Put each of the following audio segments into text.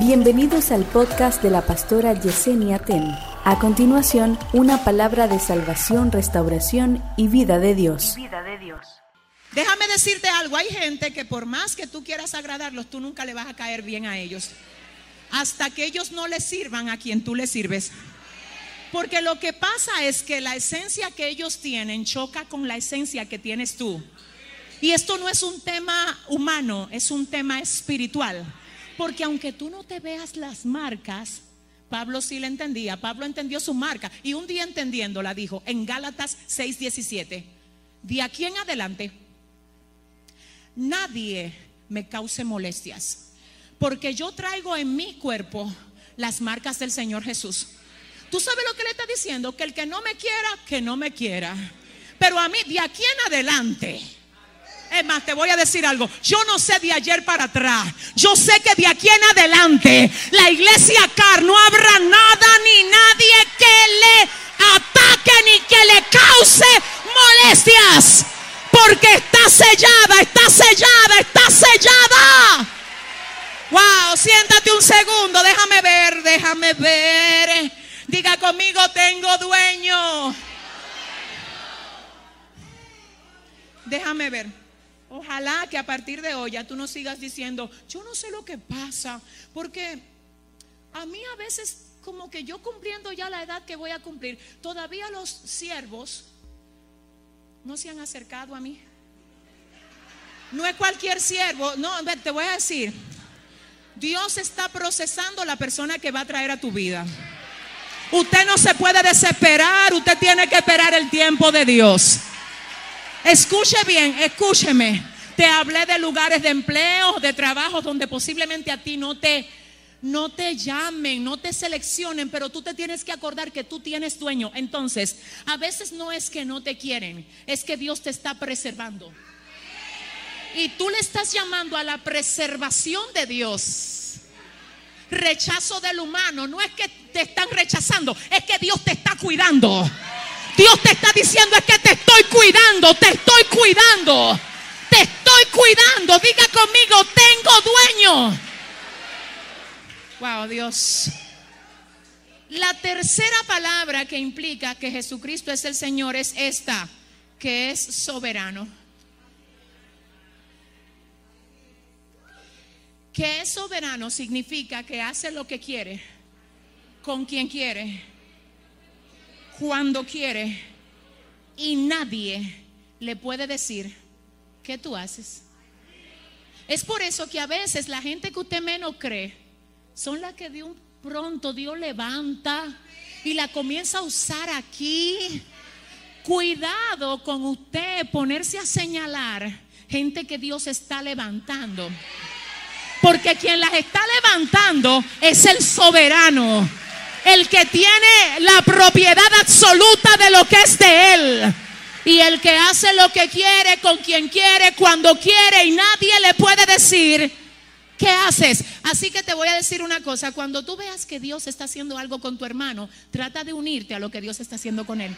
Bienvenidos al podcast de la pastora Yesenia Ten. A continuación, una palabra de salvación, restauración y vida de Dios. vida de Dios. Déjame decirte algo, hay gente que por más que tú quieras agradarlos, tú nunca le vas a caer bien a ellos. Hasta que ellos no le sirvan a quien tú le sirves. Porque lo que pasa es que la esencia que ellos tienen choca con la esencia que tienes tú. Y esto no es un tema humano, es un tema espiritual. Porque aunque tú no te veas las marcas, Pablo sí la entendía. Pablo entendió su marca. Y un día entendiéndola dijo en Gálatas 6:17, de aquí en adelante, nadie me cause molestias. Porque yo traigo en mi cuerpo las marcas del Señor Jesús. ¿Tú sabes lo que le está diciendo? Que el que no me quiera, que no me quiera. Pero a mí, de aquí en adelante, es más, te voy a decir algo. Yo no sé de ayer para atrás. Yo sé que de aquí en adelante, la iglesia car no habrá nada ni nadie que le ataque ni que le cause molestias. Porque está sellada, está sellada, está sellada. Wow, siéntate un segundo, déjame ver, déjame ver. Diga conmigo, tengo dueño. Déjame ver. Ojalá que a partir de hoy ya tú no sigas diciendo, yo no sé lo que pasa, porque a mí a veces como que yo cumpliendo ya la edad que voy a cumplir, todavía los siervos no se han acercado a mí. No es cualquier siervo, no, te voy a decir, Dios está procesando la persona que va a traer a tu vida. Usted no se puede desesperar, usted tiene que esperar el tiempo de Dios. Escuche bien, escúcheme. Te hablé de lugares de empleo, de trabajo donde posiblemente a ti no te no te llamen, no te seleccionen, pero tú te tienes que acordar que tú tienes dueño. Entonces, a veces no es que no te quieren, es que Dios te está preservando. Y tú le estás llamando a la preservación de Dios. Rechazo del humano, no es que te están rechazando, es que Dios te está cuidando. Dios te está diciendo es que te estoy cuidando, te estoy cuidando, te estoy cuidando. Diga conmigo, tengo dueño. Wow, Dios. La tercera palabra que implica que Jesucristo es el Señor es esta, que es soberano. Que es soberano significa que hace lo que quiere, con quien quiere, cuando quiere, y nadie le puede decir, ¿qué tú haces? Es por eso que a veces la gente que usted menos cree son las que de un pronto Dios levanta y la comienza a usar aquí. Cuidado con usted ponerse a señalar gente que Dios está levantando. Porque quien las está levantando es el soberano, el que tiene la propiedad absoluta de lo que es de él. Y el que hace lo que quiere, con quien quiere, cuando quiere, y nadie le puede decir, ¿qué haces? Así que te voy a decir una cosa, cuando tú veas que Dios está haciendo algo con tu hermano, trata de unirte a lo que Dios está haciendo con él.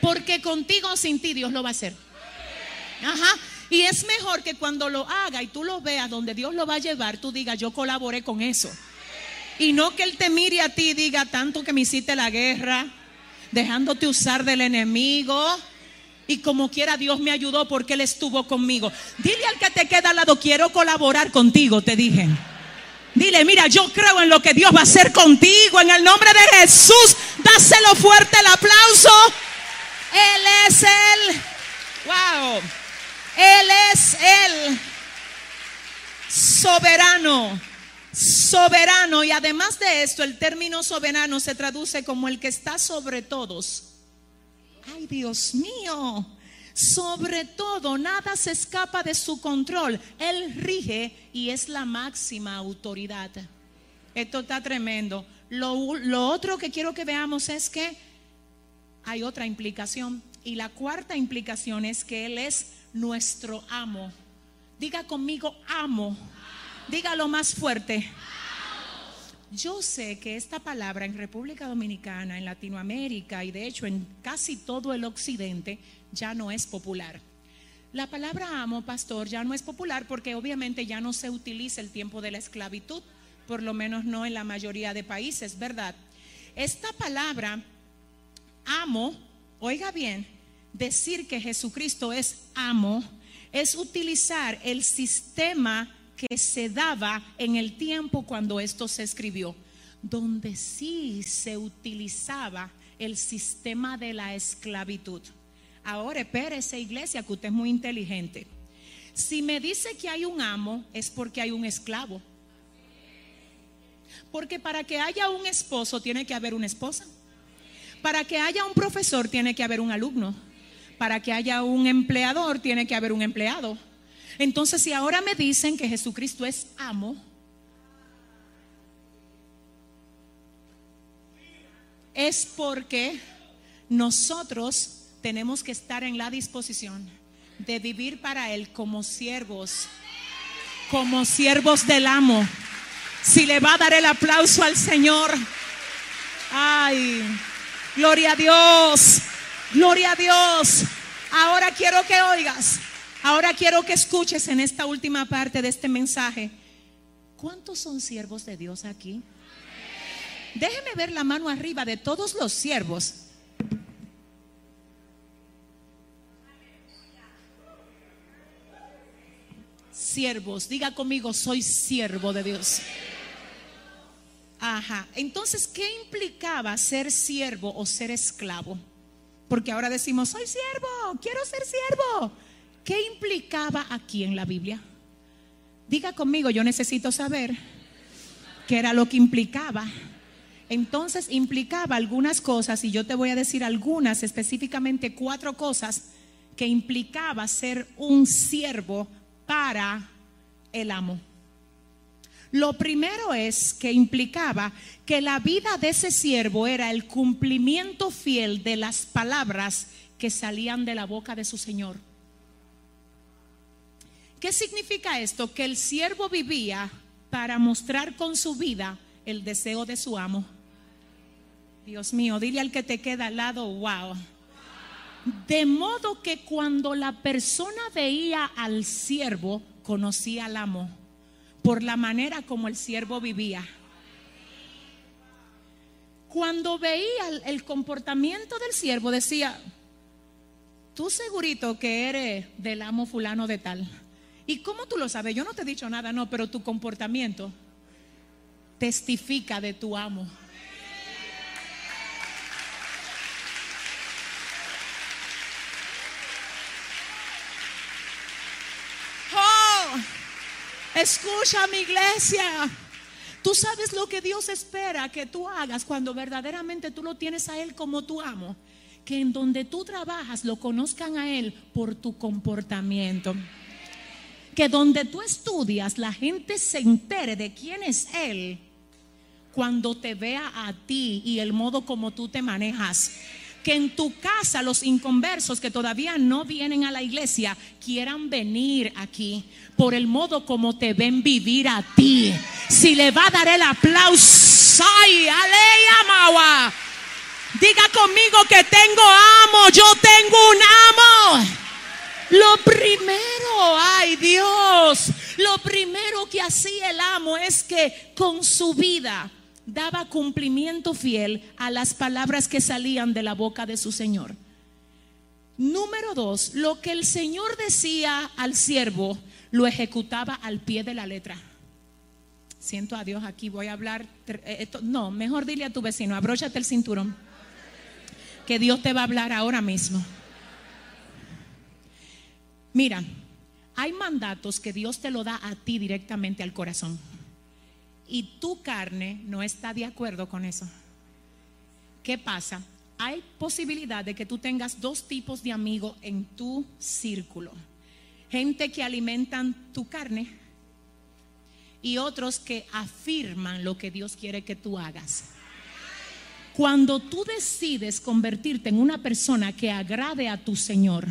Porque contigo o sin ti Dios lo va a hacer. Ajá. Y es mejor que cuando lo haga y tú lo veas donde Dios lo va a llevar, tú digas, yo colaboré con eso. Y no que Él te mire a ti y diga, tanto que me hiciste la guerra, dejándote usar del enemigo. Y como quiera Dios me ayudó porque Él estuvo conmigo. Dile al que te queda al lado, quiero colaborar contigo, te dije. Dile, mira, yo creo en lo que Dios va a hacer contigo. En el nombre de Jesús, dáselo fuerte el aplauso. Él es el, wow, Él es el soberano. Soberano. Y además de esto, el término soberano se traduce como el que está sobre todos. Ay, Dios mío. Sobre todo, nada se escapa de su control. Él rige y es la máxima autoridad. Esto está tremendo. Lo, lo, otro que quiero que veamos es que hay otra implicación. Y la cuarta implicación es que Él es nuestro amo. Diga conmigo, amo. Dígalo más fuerte. Yo sé que esta palabra en República Dominicana, en Latinoamérica y de hecho en casi todo el occidente ya no es popular. La palabra amo, pastor, ya no es popular porque obviamente ya no se utiliza el tiempo de la esclavitud. por lo menos no en la mayoría de países, ¿verdad? Esta palabra, amo, oiga bien, decir que Jesucristo es amo, es utilizar el sistema que se daba en el tiempo cuando esto se escribió, donde sí se utilizaba el sistema de la esclavitud. Ahora, espérese, iglesia, que usted es muy inteligente. Si me dice que hay un amo, es porque hay un esclavo. Porque para que haya un esposo tiene que haber una esposa. Para que haya un profesor tiene que haber un alumno. Para que haya un empleador tiene que haber un empleado. Entonces, si ahora me dicen que Jesucristo es amo, es porque nosotros tenemos que estar en la disposición de vivir para Él como siervos, como siervos del amo. Si le va a dar el aplauso al Señor, ay, gloria a Dios, gloria a Dios. Ahora quiero que oigas, ahora quiero que escuches en esta última parte de este mensaje. ¿Cuántos son siervos de Dios aquí? Déjeme ver la mano arriba de todos los siervos. Siervos, diga conmigo, soy siervo de Dios. Ajá. Entonces, ¿qué implicaba ser siervo o ser esclavo? Porque ahora decimos, soy siervo, quiero ser siervo. ¿Qué implicaba aquí en la Biblia? Diga conmigo, yo necesito saber qué era lo que implicaba. Entonces implicaba algunas cosas y yo te voy a decir algunas, específicamente cuatro cosas que implicaba ser un siervo para el amo. Lo primero es que implicaba que la vida de ese siervo era el cumplimiento fiel de las palabras que salían de la boca de su Señor. ¿Qué significa esto? Que el siervo vivía para mostrar con su vida el deseo de su amo. Dios mío, dile al que te queda al lado, wow. De modo que cuando la persona veía al siervo, conocía al amo por la manera como el siervo vivía. Cuando veía el, comportamiento del siervo, decía, tú segurito que eres del amo fulano de tal. ¿Y cómo tú lo sabes? Yo no te he dicho nada, no, pero tu comportamiento testifica de tu amo. Escucha mi iglesia. Tú sabes lo que Dios espera que tú hagas cuando verdaderamente tú lo tienes a Él como tu amo. Que en donde tú trabajas lo conozcan a Él por tu comportamiento. Que donde tú estudias la gente se entere de quién es Él cuando te vea a ti y el modo como tú te manejas que en tu casa los inconversos que todavía no vienen a la iglesia quieran venir aquí por el modo como te ven vivir a ti. Si le va a dar el aplauso, ay, mawa. Diga conmigo que tengo amo, yo tengo un amo. Lo primero, ay Dios, lo primero que hacía el amo es que con su vida daba cumplimiento fiel a las palabras que salían de la boca de su Señor. Número dos, lo que el Señor decía al siervo, lo ejecutaba al pie de la letra. Siento a Dios aquí, voy a hablar. Eh, no, mejor dile a tu vecino, abróchate el cinturón. Que Dios te va a hablar ahora mismo. Mira, hay mandatos que Dios te lo da a ti directamente al corazón y tu carne no está de acuerdo con eso. ¿Qué pasa? Hay posibilidad de que tú tengas dos tipos de amigos en tu círculo. Gente que alimentan tu carne y otros que afirman lo que Dios quiere que tú hagas. Cuando tú decides convertirte en una persona que agrade a tu Señor,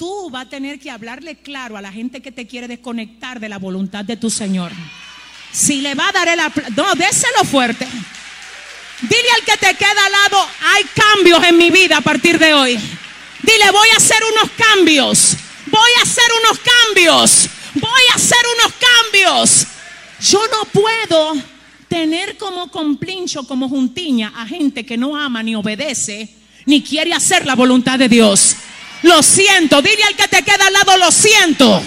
tú vas a tener que hablarle claro a la gente que te quiere desconectar de la voluntad de tu Señor. Si le va a dar el aplauso, no, déselo fuerte. Dile al que te queda al lado, hay cambios en mi vida a partir de hoy. Dile, voy a hacer unos cambios. Voy a hacer unos cambios. Voy a hacer unos cambios. Yo no puedo tener como complincho, como juntiña a gente que no ama ni obedece ni quiere hacer la voluntad de Dios. Lo siento, dile al que te queda al lado, lo siento.